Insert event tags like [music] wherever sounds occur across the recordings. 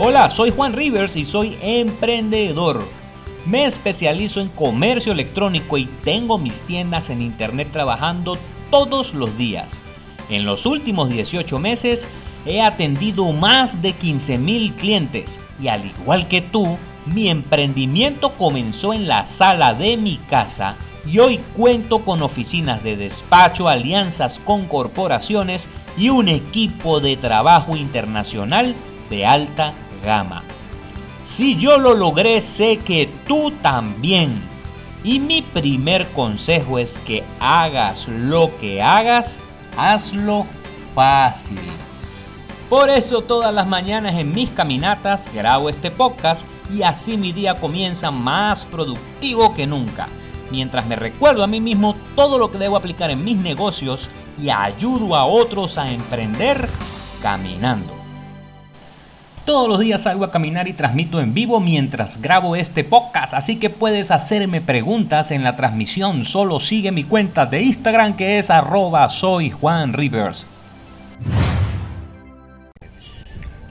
Hola, soy Juan Rivers y soy emprendedor. Me especializo en comercio electrónico y tengo mis tiendas en internet trabajando todos los días. En los últimos 18 meses he atendido más de 15 mil clientes y al igual que tú, mi emprendimiento comenzó en la sala de mi casa y hoy cuento con oficinas de despacho, alianzas con corporaciones y un equipo de trabajo internacional de alta gama. Si yo lo logré, sé que tú también. Y mi primer consejo es que hagas lo que hagas, hazlo fácil. Por eso todas las mañanas en mis caminatas grabo este podcast y así mi día comienza más productivo que nunca, mientras me recuerdo a mí mismo todo lo que debo aplicar en mis negocios y ayudo a otros a emprender caminando. Todos los días salgo a caminar y transmito en vivo mientras grabo este podcast, así que puedes hacerme preguntas en la transmisión. Solo sigue mi cuenta de Instagram que es arroba soy Juan Rivers.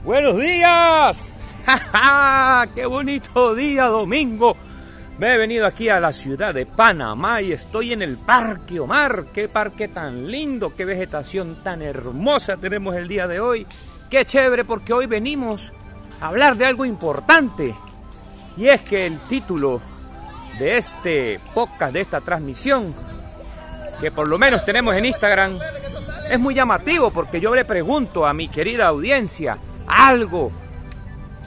Buenos días. [laughs] ¡Qué bonito día domingo! Me he venido aquí a la ciudad de Panamá y estoy en el Parque Omar. ¡Qué parque tan lindo! ¡Qué vegetación tan hermosa tenemos el día de hoy! ¡Qué chévere! Porque hoy venimos a hablar de algo importante. Y es que el título de este podcast, de esta transmisión, que por lo menos tenemos en Instagram, es muy llamativo porque yo le pregunto a mi querida audiencia algo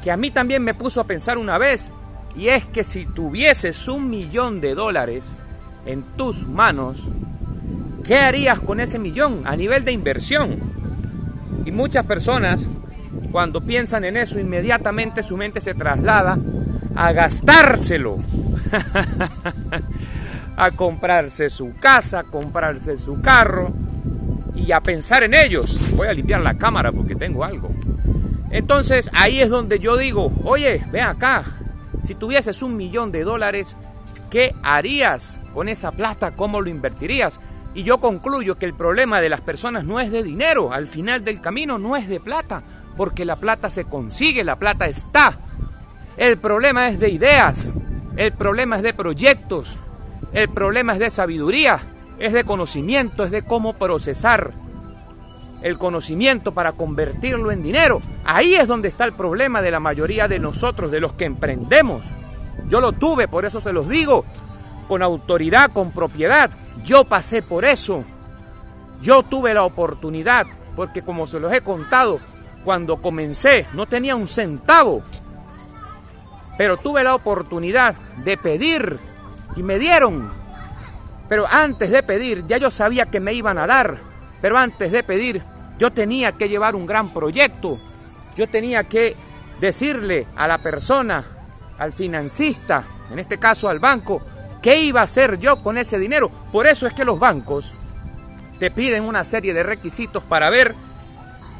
que a mí también me puso a pensar una vez, y es que si tuvieses un millón de dólares en tus manos, ¿qué harías con ese millón a nivel de inversión? Y muchas personas, cuando piensan en eso, inmediatamente su mente se traslada a gastárselo, [laughs] a comprarse su casa, a comprarse su carro y a pensar en ellos. Voy a limpiar la cámara porque tengo algo. Entonces ahí es donde yo digo, oye, ven acá, si tuvieses un millón de dólares, ¿qué harías con esa plata? ¿Cómo lo invertirías? Y yo concluyo que el problema de las personas no es de dinero, al final del camino no es de plata, porque la plata se consigue, la plata está. El problema es de ideas, el problema es de proyectos, el problema es de sabiduría, es de conocimiento, es de cómo procesar el conocimiento para convertirlo en dinero. Ahí es donde está el problema de la mayoría de nosotros, de los que emprendemos. Yo lo tuve, por eso se los digo, con autoridad, con propiedad. Yo pasé por eso. Yo tuve la oportunidad, porque como se los he contado, cuando comencé no tenía un centavo, pero tuve la oportunidad de pedir y me dieron. Pero antes de pedir, ya yo sabía que me iban a dar. Pero antes de pedir, yo tenía que llevar un gran proyecto. Yo tenía que decirle a la persona, al financista, en este caso al banco, qué iba a hacer yo con ese dinero. Por eso es que los bancos te piden una serie de requisitos para ver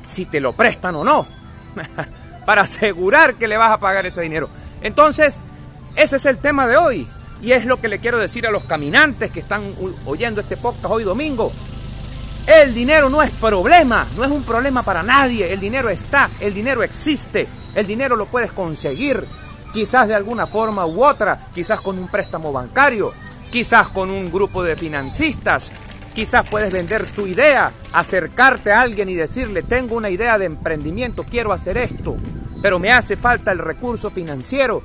si te lo prestan o no. [laughs] para asegurar que le vas a pagar ese dinero. Entonces, ese es el tema de hoy. Y es lo que le quiero decir a los caminantes que están oyendo este podcast hoy domingo. El dinero no es problema, no es un problema para nadie. El dinero está, el dinero existe, el dinero lo puedes conseguir, quizás de alguna forma u otra, quizás con un préstamo bancario, quizás con un grupo de financistas, quizás puedes vender tu idea, acercarte a alguien y decirle, tengo una idea de emprendimiento, quiero hacer esto, pero me hace falta el recurso financiero,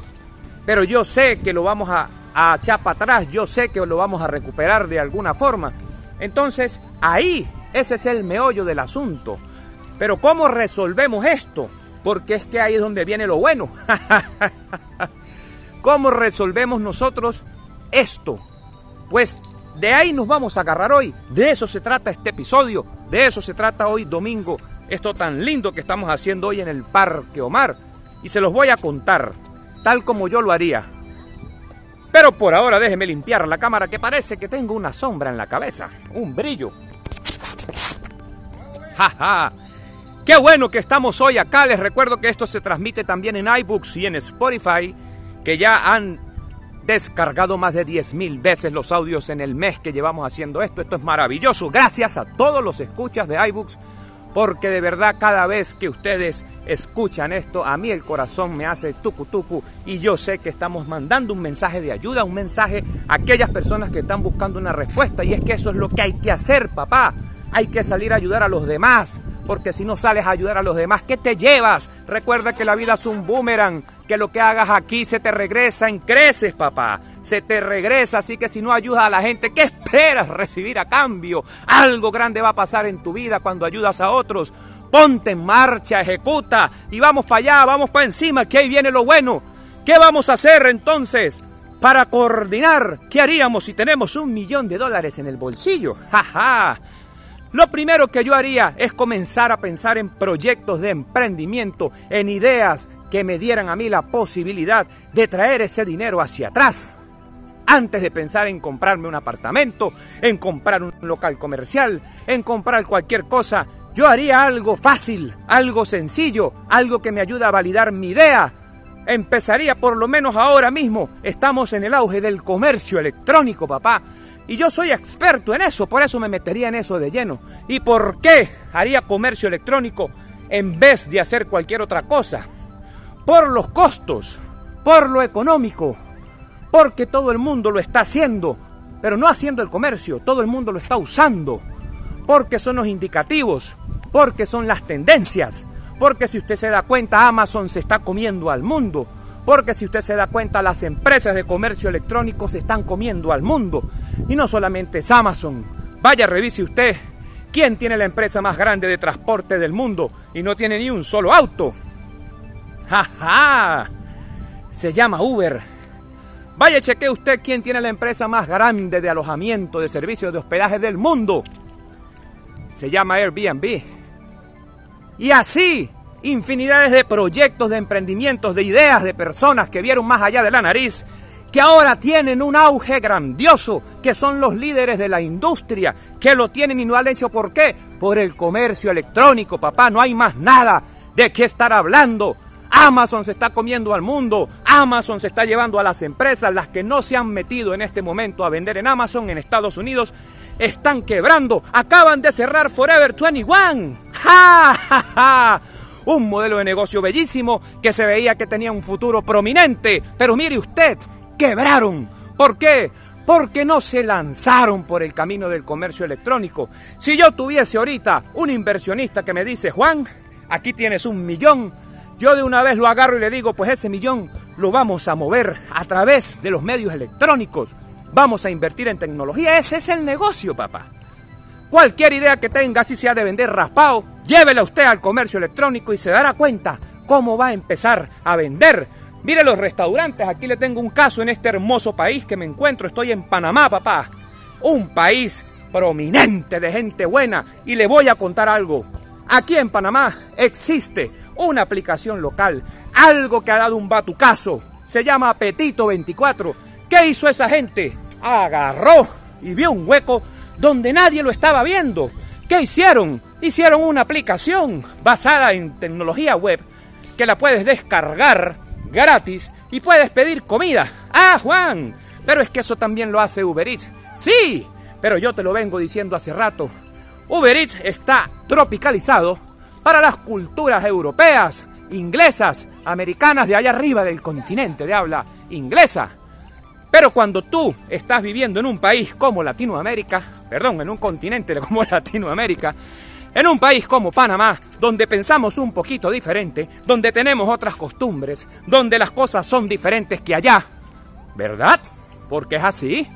pero yo sé que lo vamos a, a echar para atrás, yo sé que lo vamos a recuperar de alguna forma. Entonces, ahí, ese es el meollo del asunto. Pero ¿cómo resolvemos esto? Porque es que ahí es donde viene lo bueno. [laughs] ¿Cómo resolvemos nosotros esto? Pues de ahí nos vamos a agarrar hoy. De eso se trata este episodio. De eso se trata hoy domingo. Esto tan lindo que estamos haciendo hoy en el Parque Omar. Y se los voy a contar, tal como yo lo haría. Pero por ahora déjeme limpiar la cámara que parece que tengo una sombra en la cabeza, un brillo. ¡Ja, Qué bueno que estamos hoy acá. Les recuerdo que esto se transmite también en iBooks y en Spotify, que ya han descargado más de 10.000 veces los audios en el mes que llevamos haciendo esto. Esto es maravilloso. Gracias a todos los escuchas de iBooks porque de verdad cada vez que ustedes escuchan esto, a mí el corazón me hace tucu tucu y yo sé que estamos mandando un mensaje de ayuda, un mensaje a aquellas personas que están buscando una respuesta y es que eso es lo que hay que hacer, papá. Hay que salir a ayudar a los demás, porque si no sales a ayudar a los demás, ¿qué te llevas? Recuerda que la vida es un boomerang, que lo que hagas aquí se te regresa en creces, papá. Se te regresa, así que si no ayudas a la gente, ¿qué esperas recibir a cambio? Algo grande va a pasar en tu vida cuando ayudas a otros. Ponte en marcha, ejecuta y vamos para allá, vamos para encima, que ahí viene lo bueno. ¿Qué vamos a hacer entonces? Para coordinar, ¿qué haríamos si tenemos un millón de dólares en el bolsillo? ¡Ja, ja! Lo primero que yo haría es comenzar a pensar en proyectos de emprendimiento, en ideas que me dieran a mí la posibilidad de traer ese dinero hacia atrás. Antes de pensar en comprarme un apartamento, en comprar un local comercial, en comprar cualquier cosa, yo haría algo fácil, algo sencillo, algo que me ayude a validar mi idea. Empezaría por lo menos ahora mismo. Estamos en el auge del comercio electrónico, papá. Y yo soy experto en eso, por eso me metería en eso de lleno. ¿Y por qué haría comercio electrónico en vez de hacer cualquier otra cosa? Por los costos, por lo económico, porque todo el mundo lo está haciendo, pero no haciendo el comercio, todo el mundo lo está usando, porque son los indicativos, porque son las tendencias, porque si usted se da cuenta Amazon se está comiendo al mundo, porque si usted se da cuenta las empresas de comercio electrónico se están comiendo al mundo. Y no solamente es Amazon. Vaya, revise usted quién tiene la empresa más grande de transporte del mundo y no tiene ni un solo auto. ¡Ja, ja! Se llama Uber. Vaya, cheque usted quién tiene la empresa más grande de alojamiento, de servicios de hospedaje del mundo. Se llama Airbnb. Y así, infinidades de proyectos, de emprendimientos, de ideas, de personas que vieron más allá de la nariz que ahora tienen un auge grandioso, que son los líderes de la industria, que lo tienen y no han hecho por qué, por el comercio electrónico, papá, no hay más nada de qué estar hablando. Amazon se está comiendo al mundo, Amazon se está llevando a las empresas, las que no se han metido en este momento a vender en Amazon en Estados Unidos, están quebrando, acaban de cerrar Forever 21. [laughs] ¡Ja, ja, ja! Un modelo de negocio bellísimo que se veía que tenía un futuro prominente, pero mire usted, quebraron. ¿Por qué? Porque no se lanzaron por el camino del comercio electrónico. Si yo tuviese ahorita un inversionista que me dice, Juan, aquí tienes un millón, yo de una vez lo agarro y le digo, pues ese millón lo vamos a mover a través de los medios electrónicos. Vamos a invertir en tecnología. Ese es el negocio, papá. Cualquier idea que tenga, si sea de vender raspado, llévela usted al comercio electrónico y se dará cuenta cómo va a empezar a vender Mire los restaurantes, aquí le tengo un caso en este hermoso país que me encuentro. Estoy en Panamá, papá. Un país prominente de gente buena. Y le voy a contar algo. Aquí en Panamá existe una aplicación local, algo que ha dado un batucazo. Se llama Apetito 24. ¿Qué hizo esa gente? Agarró y vio un hueco donde nadie lo estaba viendo. ¿Qué hicieron? Hicieron una aplicación basada en tecnología web que la puedes descargar gratis y puedes pedir comida. Ah, Juan, pero es que eso también lo hace Uber Eats. Sí, pero yo te lo vengo diciendo hace rato. Uber Eats está tropicalizado para las culturas europeas, inglesas, americanas de allá arriba del continente de habla inglesa. Pero cuando tú estás viviendo en un país como Latinoamérica, perdón, en un continente [laughs] como Latinoamérica, en un país como Panamá, donde pensamos un poquito diferente, donde tenemos otras costumbres, donde las cosas son diferentes que allá, ¿verdad? Porque es así.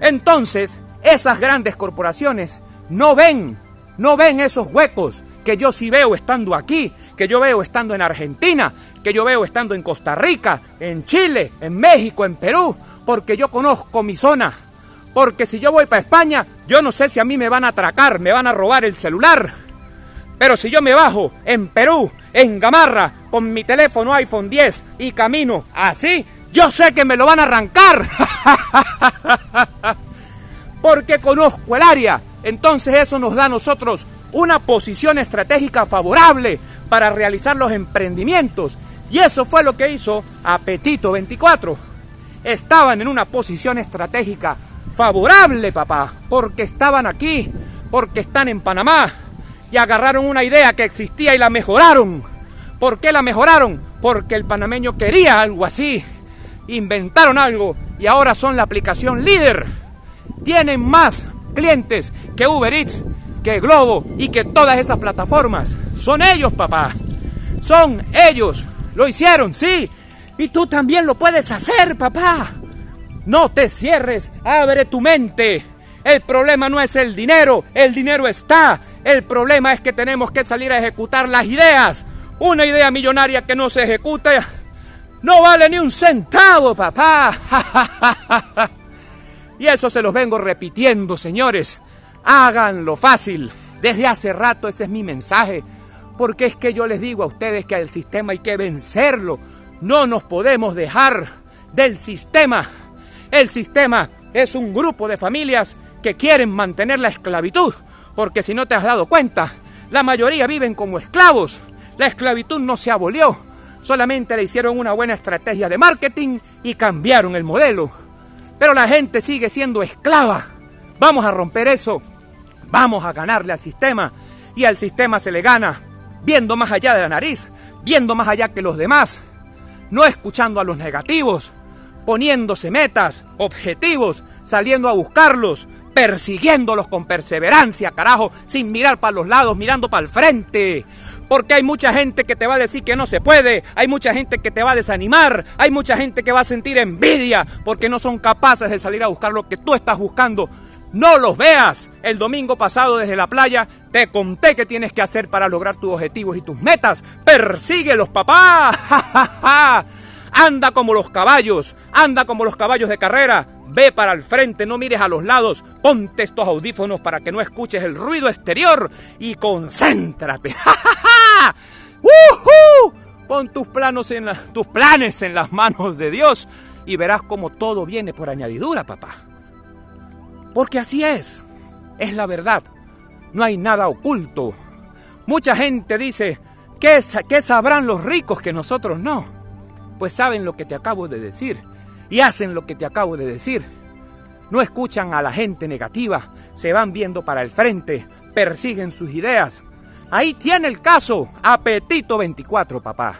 Entonces, esas grandes corporaciones no ven, no ven esos huecos que yo sí veo estando aquí, que yo veo estando en Argentina, que yo veo estando en Costa Rica, en Chile, en México, en Perú, porque yo conozco mi zona. Porque si yo voy para España, yo no sé si a mí me van a atracar, me van a robar el celular. Pero si yo me bajo en Perú, en Gamarra, con mi teléfono iPhone 10 y camino así, yo sé que me lo van a arrancar. [laughs] Porque conozco el área. Entonces eso nos da a nosotros una posición estratégica favorable para realizar los emprendimientos. Y eso fue lo que hizo Apetito 24. Estaban en una posición estratégica favorable, papá, porque estaban aquí, porque están en Panamá, y agarraron una idea que existía y la mejoraron. ¿Por qué la mejoraron? Porque el panameño quería algo así. Inventaron algo y ahora son la aplicación líder. Tienen más clientes que Uber Eats, que Globo y que todas esas plataformas. Son ellos, papá. Son ellos. Lo hicieron, sí. Y tú también lo puedes hacer, papá. No te cierres, abre tu mente. El problema no es el dinero, el dinero está. El problema es que tenemos que salir a ejecutar las ideas. Una idea millonaria que no se ejecuta no vale ni un centavo, papá. [laughs] y eso se los vengo repitiendo, señores. Háganlo fácil. Desde hace rato ese es mi mensaje. Porque es que yo les digo a ustedes que el sistema hay que vencerlo. No nos podemos dejar del sistema. El sistema es un grupo de familias que quieren mantener la esclavitud, porque si no te has dado cuenta, la mayoría viven como esclavos. La esclavitud no se abolió, solamente le hicieron una buena estrategia de marketing y cambiaron el modelo. Pero la gente sigue siendo esclava. Vamos a romper eso. Vamos a ganarle al sistema. Y al sistema se le gana viendo más allá de la nariz, viendo más allá que los demás, no escuchando a los negativos, poniéndose metas, objetivos, saliendo a buscarlos, persiguiéndolos con perseverancia, carajo, sin mirar para los lados, mirando para el frente. Porque hay mucha gente que te va a decir que no se puede, hay mucha gente que te va a desanimar, hay mucha gente que va a sentir envidia porque no son capaces de salir a buscar lo que tú estás buscando. No los veas. El domingo pasado desde la playa te conté qué tienes que hacer para lograr tus objetivos y tus metas. Persíguelos, papá. [laughs] Anda como los caballos, anda como los caballos de carrera. Ve para el frente, no mires a los lados. Ponte estos audífonos para que no escuches el ruido exterior y concéntrate. [laughs] Pon tus, planos en tus planes en las manos de Dios y verás como todo viene por añadidura, papá. Porque así es, es la verdad. No hay nada oculto. Mucha gente dice, ¿qué, ¿qué sabrán los ricos que nosotros no? pues saben lo que te acabo de decir y hacen lo que te acabo de decir. No escuchan a la gente negativa, se van viendo para el frente, persiguen sus ideas. Ahí tiene el caso, Apetito 24, papá.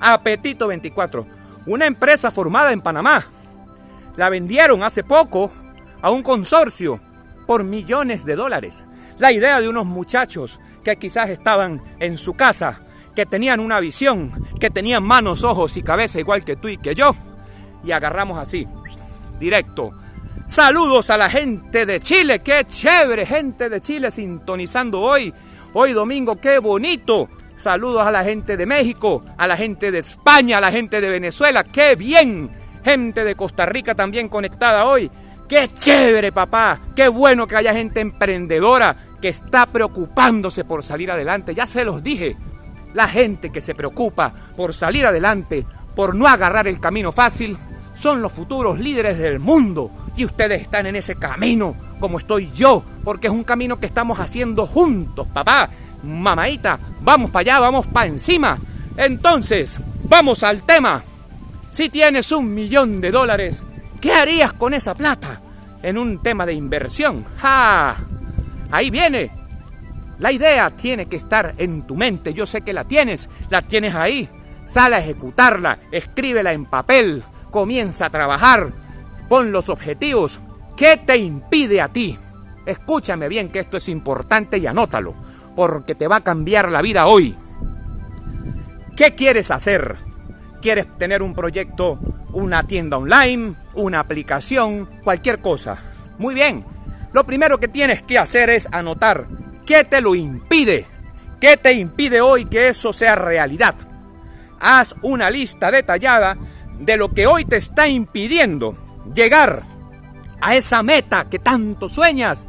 Apetito 24, una empresa formada en Panamá. La vendieron hace poco a un consorcio por millones de dólares. La idea de unos muchachos que quizás estaban en su casa que tenían una visión, que tenían manos, ojos y cabeza igual que tú y que yo. Y agarramos así, directo. Saludos a la gente de Chile, qué chévere, gente de Chile sintonizando hoy. Hoy domingo, qué bonito. Saludos a la gente de México, a la gente de España, a la gente de Venezuela, qué bien. Gente de Costa Rica también conectada hoy. Qué chévere, papá. Qué bueno que haya gente emprendedora que está preocupándose por salir adelante. Ya se los dije. La gente que se preocupa por salir adelante, por no agarrar el camino fácil, son los futuros líderes del mundo. Y ustedes están en ese camino, como estoy yo, porque es un camino que estamos haciendo juntos, papá. Mamaita, vamos para allá, vamos para encima. Entonces, vamos al tema. Si tienes un millón de dólares, ¿qué harías con esa plata? En un tema de inversión. ¡Ja! Ahí viene la idea tiene que estar en tu mente. Yo sé que la tienes, la tienes ahí. Sale a ejecutarla, escríbela en papel, comienza a trabajar, pon los objetivos. ¿Qué te impide a ti? Escúchame bien que esto es importante y anótalo, porque te va a cambiar la vida hoy. ¿Qué quieres hacer? ¿Quieres tener un proyecto, una tienda online, una aplicación, cualquier cosa? Muy bien. Lo primero que tienes que hacer es anotar ¿Qué te lo impide? ¿Qué te impide hoy que eso sea realidad? Haz una lista detallada de lo que hoy te está impidiendo llegar a esa meta que tanto sueñas,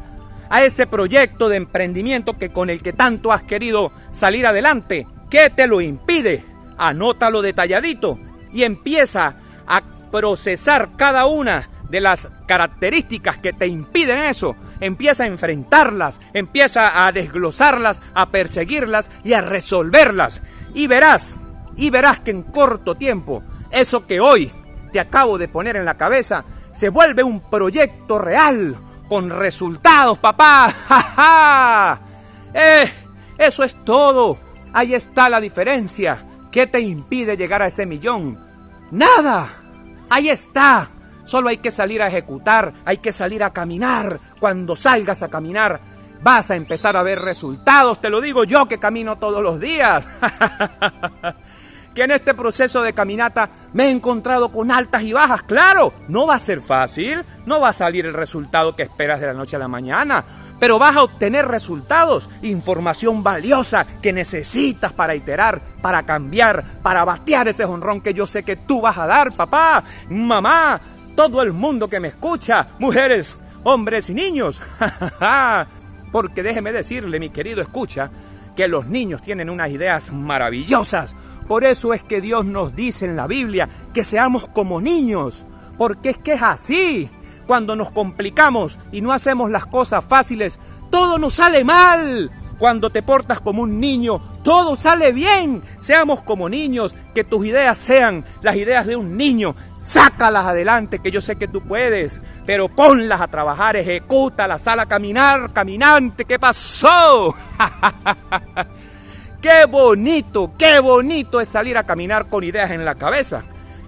a ese proyecto de emprendimiento que con el que tanto has querido salir adelante. ¿Qué te lo impide? Anótalo detalladito y empieza a procesar cada una de las características que te impiden eso empieza a enfrentarlas, empieza a desglosarlas, a perseguirlas y a resolverlas. Y verás, y verás que en corto tiempo, eso que hoy te acabo de poner en la cabeza, se vuelve un proyecto real, con resultados, papá. [laughs] ¡Ja, Eh, Eso es todo. Ahí está la diferencia. ¿Qué te impide llegar a ese millón? Nada. Ahí está. Solo hay que salir a ejecutar, hay que salir a caminar. Cuando salgas a caminar, vas a empezar a ver resultados. Te lo digo yo que camino todos los días. [laughs] que en este proceso de caminata me he encontrado con altas y bajas. Claro, no va a ser fácil, no va a salir el resultado que esperas de la noche a la mañana, pero vas a obtener resultados, información valiosa que necesitas para iterar, para cambiar, para batear ese jonrón que yo sé que tú vas a dar, papá, mamá, todo el mundo que me escucha, mujeres, hombres y niños. [laughs] Porque déjeme decirle, mi querido escucha, que los niños tienen unas ideas maravillosas, por eso es que Dios nos dice en la Biblia que seamos como niños, porque es que es así. Cuando nos complicamos y no hacemos las cosas fáciles, todo nos sale mal. Cuando te portas como un niño, todo sale bien. Seamos como niños, que tus ideas sean las ideas de un niño. Sácalas adelante, que yo sé que tú puedes, pero ponlas a trabajar, ejecútalas, sal a caminar, caminante. ¿Qué pasó? [laughs] Qué bonito, qué bonito es salir a caminar con ideas en la cabeza.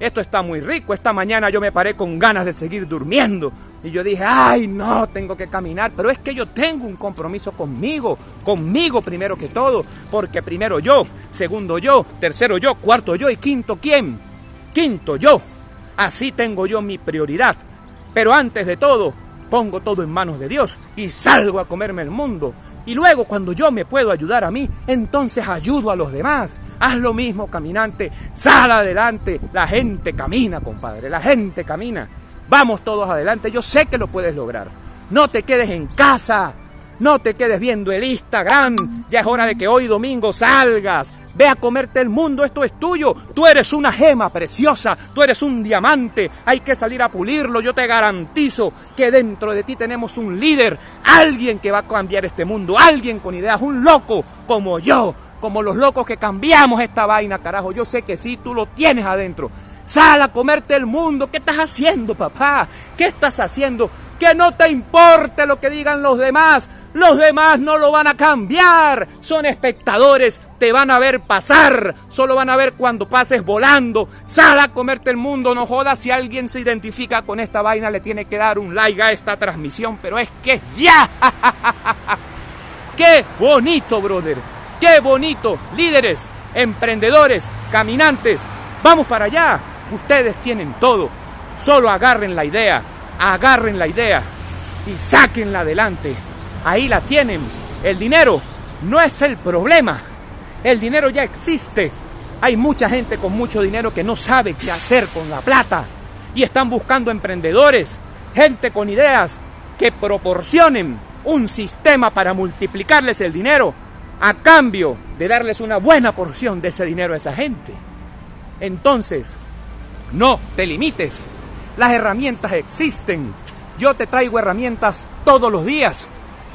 Esto está muy rico. Esta mañana yo me paré con ganas de seguir durmiendo. Y yo dije, ay, no, tengo que caminar. Pero es que yo tengo un compromiso conmigo. Conmigo primero que todo. Porque primero yo, segundo yo, tercero yo, cuarto yo y quinto quién. Quinto yo. Así tengo yo mi prioridad. Pero antes de todo, pongo todo en manos de Dios y salgo a comerme el mundo. Y luego cuando yo me puedo ayudar a mí, entonces ayudo a los demás. Haz lo mismo, caminante. Sal adelante. La gente camina, compadre. La gente camina. Vamos todos adelante. Yo sé que lo puedes lograr. No te quedes en casa. No te quedes viendo el Instagram. Ya es hora de que hoy domingo salgas. Ve a comerte el mundo, esto es tuyo. Tú eres una gema preciosa, tú eres un diamante. Hay que salir a pulirlo. Yo te garantizo que dentro de ti tenemos un líder, alguien que va a cambiar este mundo, alguien con ideas, un loco como yo, como los locos que cambiamos esta vaina, carajo. Yo sé que sí, tú lo tienes adentro. Sal a comerte el mundo. ¿Qué estás haciendo, papá? ¿Qué estás haciendo? Que no te importe lo que digan los demás. Los demás no lo van a cambiar. Son espectadores. Te van a ver pasar. Solo van a ver cuando pases volando. Sal a comerte el mundo. No jodas. Si alguien se identifica con esta vaina, le tiene que dar un like a esta transmisión. Pero es que ya. [laughs] ¡Qué bonito, brother! ¡Qué bonito! Líderes, emprendedores, caminantes. Vamos para allá. Ustedes tienen todo. Solo agarren la idea, agarren la idea y sáquenla adelante. Ahí la tienen. El dinero no es el problema. El dinero ya existe. Hay mucha gente con mucho dinero que no sabe qué hacer con la plata. Y están buscando emprendedores, gente con ideas que proporcionen un sistema para multiplicarles el dinero a cambio de darles una buena porción de ese dinero a esa gente. Entonces, no te limites. Las herramientas existen. Yo te traigo herramientas todos los días.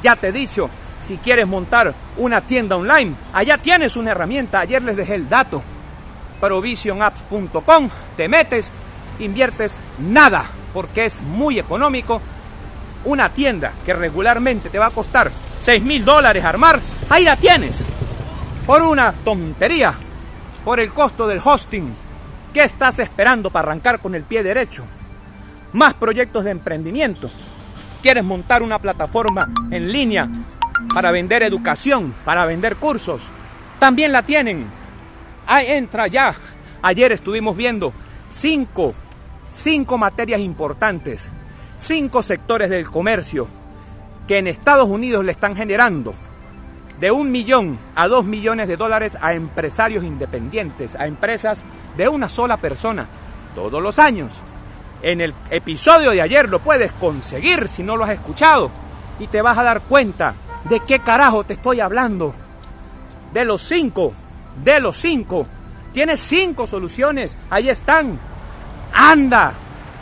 Ya te he dicho, si quieres montar una tienda online, allá tienes una herramienta. Ayer les dejé el dato. Provisionapps.com. Te metes, inviertes nada, porque es muy económico. Una tienda que regularmente te va a costar 6 mil dólares armar, ahí la tienes. Por una tontería, por el costo del hosting ¿Qué estás esperando para arrancar con el pie derecho? Más proyectos de emprendimiento. ¿Quieres montar una plataforma en línea para vender educación, para vender cursos? También la tienen. Ahí entra ya. Ayer estuvimos viendo cinco, cinco materias importantes, cinco sectores del comercio que en Estados Unidos le están generando de un millón a dos millones de dólares a empresarios independientes, a empresas de una sola persona, todos los años. En el episodio de ayer lo puedes conseguir si no lo has escuchado y te vas a dar cuenta de qué carajo te estoy hablando. De los cinco, de los cinco. Tienes cinco soluciones, ahí están. Anda,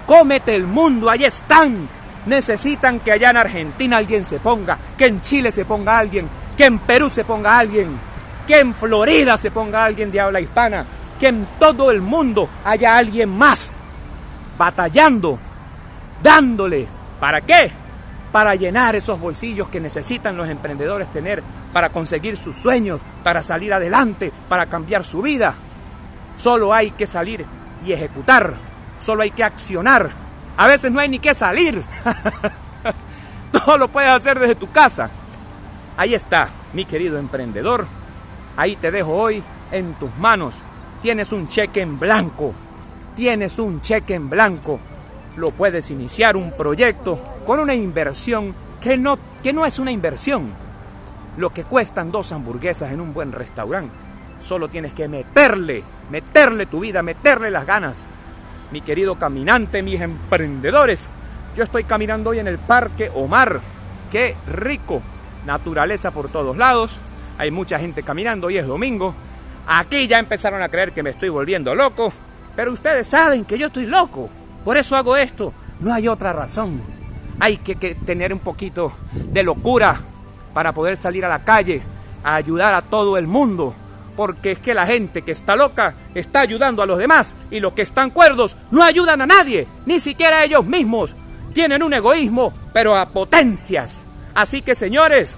cómete el mundo, ahí están. Necesitan que allá en Argentina alguien se ponga, que en Chile se ponga alguien, que en Perú se ponga alguien, que en Florida se ponga alguien de habla hispana, que en todo el mundo haya alguien más batallando, dándole. ¿Para qué? para llenar esos bolsillos que necesitan los emprendedores tener para conseguir sus sueños, para salir adelante, para cambiar su vida. Solo hay que salir y ejecutar, solo hay que accionar. A veces no hay ni que salir. [laughs] Todo lo puedes hacer desde tu casa. Ahí está, mi querido emprendedor. Ahí te dejo hoy en tus manos. Tienes un cheque en blanco. Tienes un cheque en blanco. Lo puedes iniciar un proyecto con una inversión que no, que no es una inversión. Lo que cuestan dos hamburguesas en un buen restaurante. Solo tienes que meterle, meterle tu vida, meterle las ganas. Mi querido caminante, mis emprendedores, yo estoy caminando hoy en el Parque Omar. Qué rico. Naturaleza por todos lados. Hay mucha gente caminando. Hoy es domingo. Aquí ya empezaron a creer que me estoy volviendo loco. Pero ustedes saben que yo estoy loco. Por eso hago esto. No hay otra razón. Hay que, tener un poquito de locura para poder salir a la calle a ayudar a todo el mundo porque es que la gente que está loca está ayudando a los demás y los que están cuerdos no ayudan a nadie, ni siquiera a ellos mismos tienen un egoísmo, pero a potencias. Así que señores,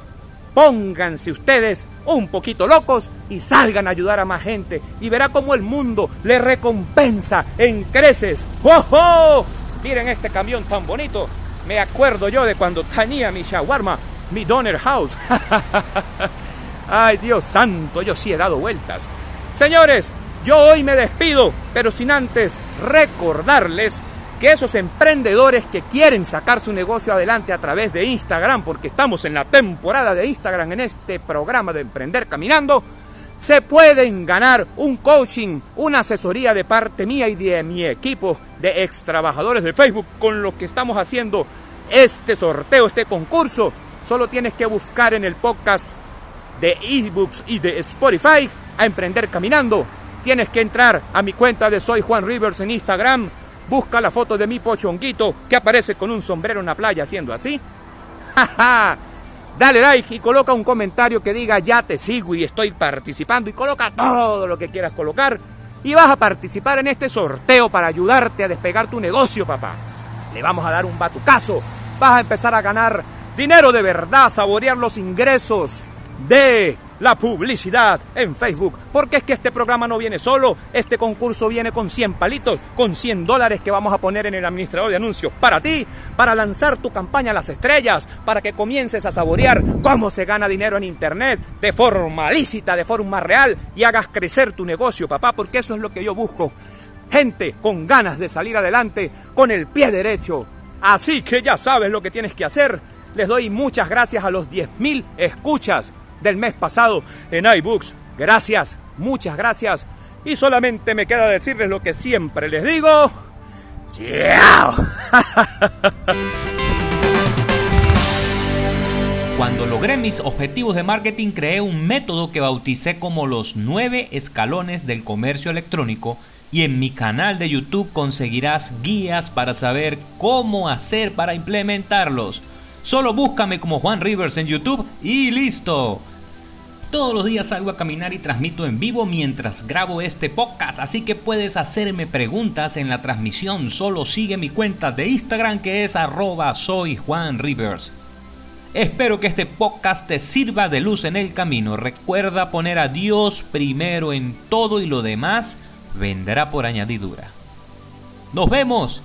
pónganse ustedes un poquito locos y salgan a ayudar a más gente y verá cómo el mundo le recompensa en creces. ¡Oh, Miren este camión tan bonito. Me acuerdo yo de cuando tenía mi shawarma, mi Donner House. [laughs] Ay, Dios santo, yo sí he dado vueltas. Señores, yo hoy me despido, pero sin antes recordarles que esos emprendedores que quieren sacar su negocio adelante a través de Instagram, porque estamos en la temporada de Instagram en este programa de Emprender Caminando, se pueden ganar un coaching, una asesoría de parte mía y de mi equipo de ex trabajadores de Facebook con lo que estamos haciendo este sorteo, este concurso. Solo tienes que buscar en el podcast de ebooks y de Spotify a Emprender Caminando. Tienes que entrar a mi cuenta de Soy Juan Rivers en Instagram busca la foto de mi pochonguito que aparece con un sombrero en la playa haciendo así. [laughs] Dale like y coloca un comentario que diga ya te sigo y estoy participando y coloca todo lo que quieras colocar y vas a participar en este sorteo para ayudarte a despegar tu negocio, papá. Le vamos a dar un batucazo. Vas a empezar a ganar dinero de verdad, saborear los ingresos de la publicidad en Facebook. Porque es que este programa no viene solo, este concurso viene con 100 palitos, con 100 dólares que vamos a poner en el administrador de anuncios para ti, para lanzar tu campaña a las estrellas, para que comiences a saborear cómo se gana dinero en Internet de forma lícita, de forma real y hagas crecer tu negocio, papá, porque eso es lo que yo busco. Gente con ganas de salir adelante con el pie derecho. Así que ya sabes lo que tienes que hacer. Les doy muchas gracias a los 10.000 escuchas del mes pasado en iBooks. Gracias, muchas gracias. Y solamente me queda decirles lo que siempre les digo. ¡Chao! [laughs] Cuando logré mis objetivos de marketing creé un método que bauticé como los nueve escalones del comercio electrónico y en mi canal de YouTube conseguirás guías para saber cómo hacer para implementarlos. Solo búscame como Juan Rivers en YouTube y listo. Todos los días salgo a caminar y transmito en vivo mientras grabo este podcast, así que puedes hacerme preguntas en la transmisión. Solo sigue mi cuenta de Instagram que es arroba soy Juan Rivers. Espero que este podcast te sirva de luz en el camino. Recuerda poner a Dios primero en todo y lo demás vendrá por añadidura. Nos vemos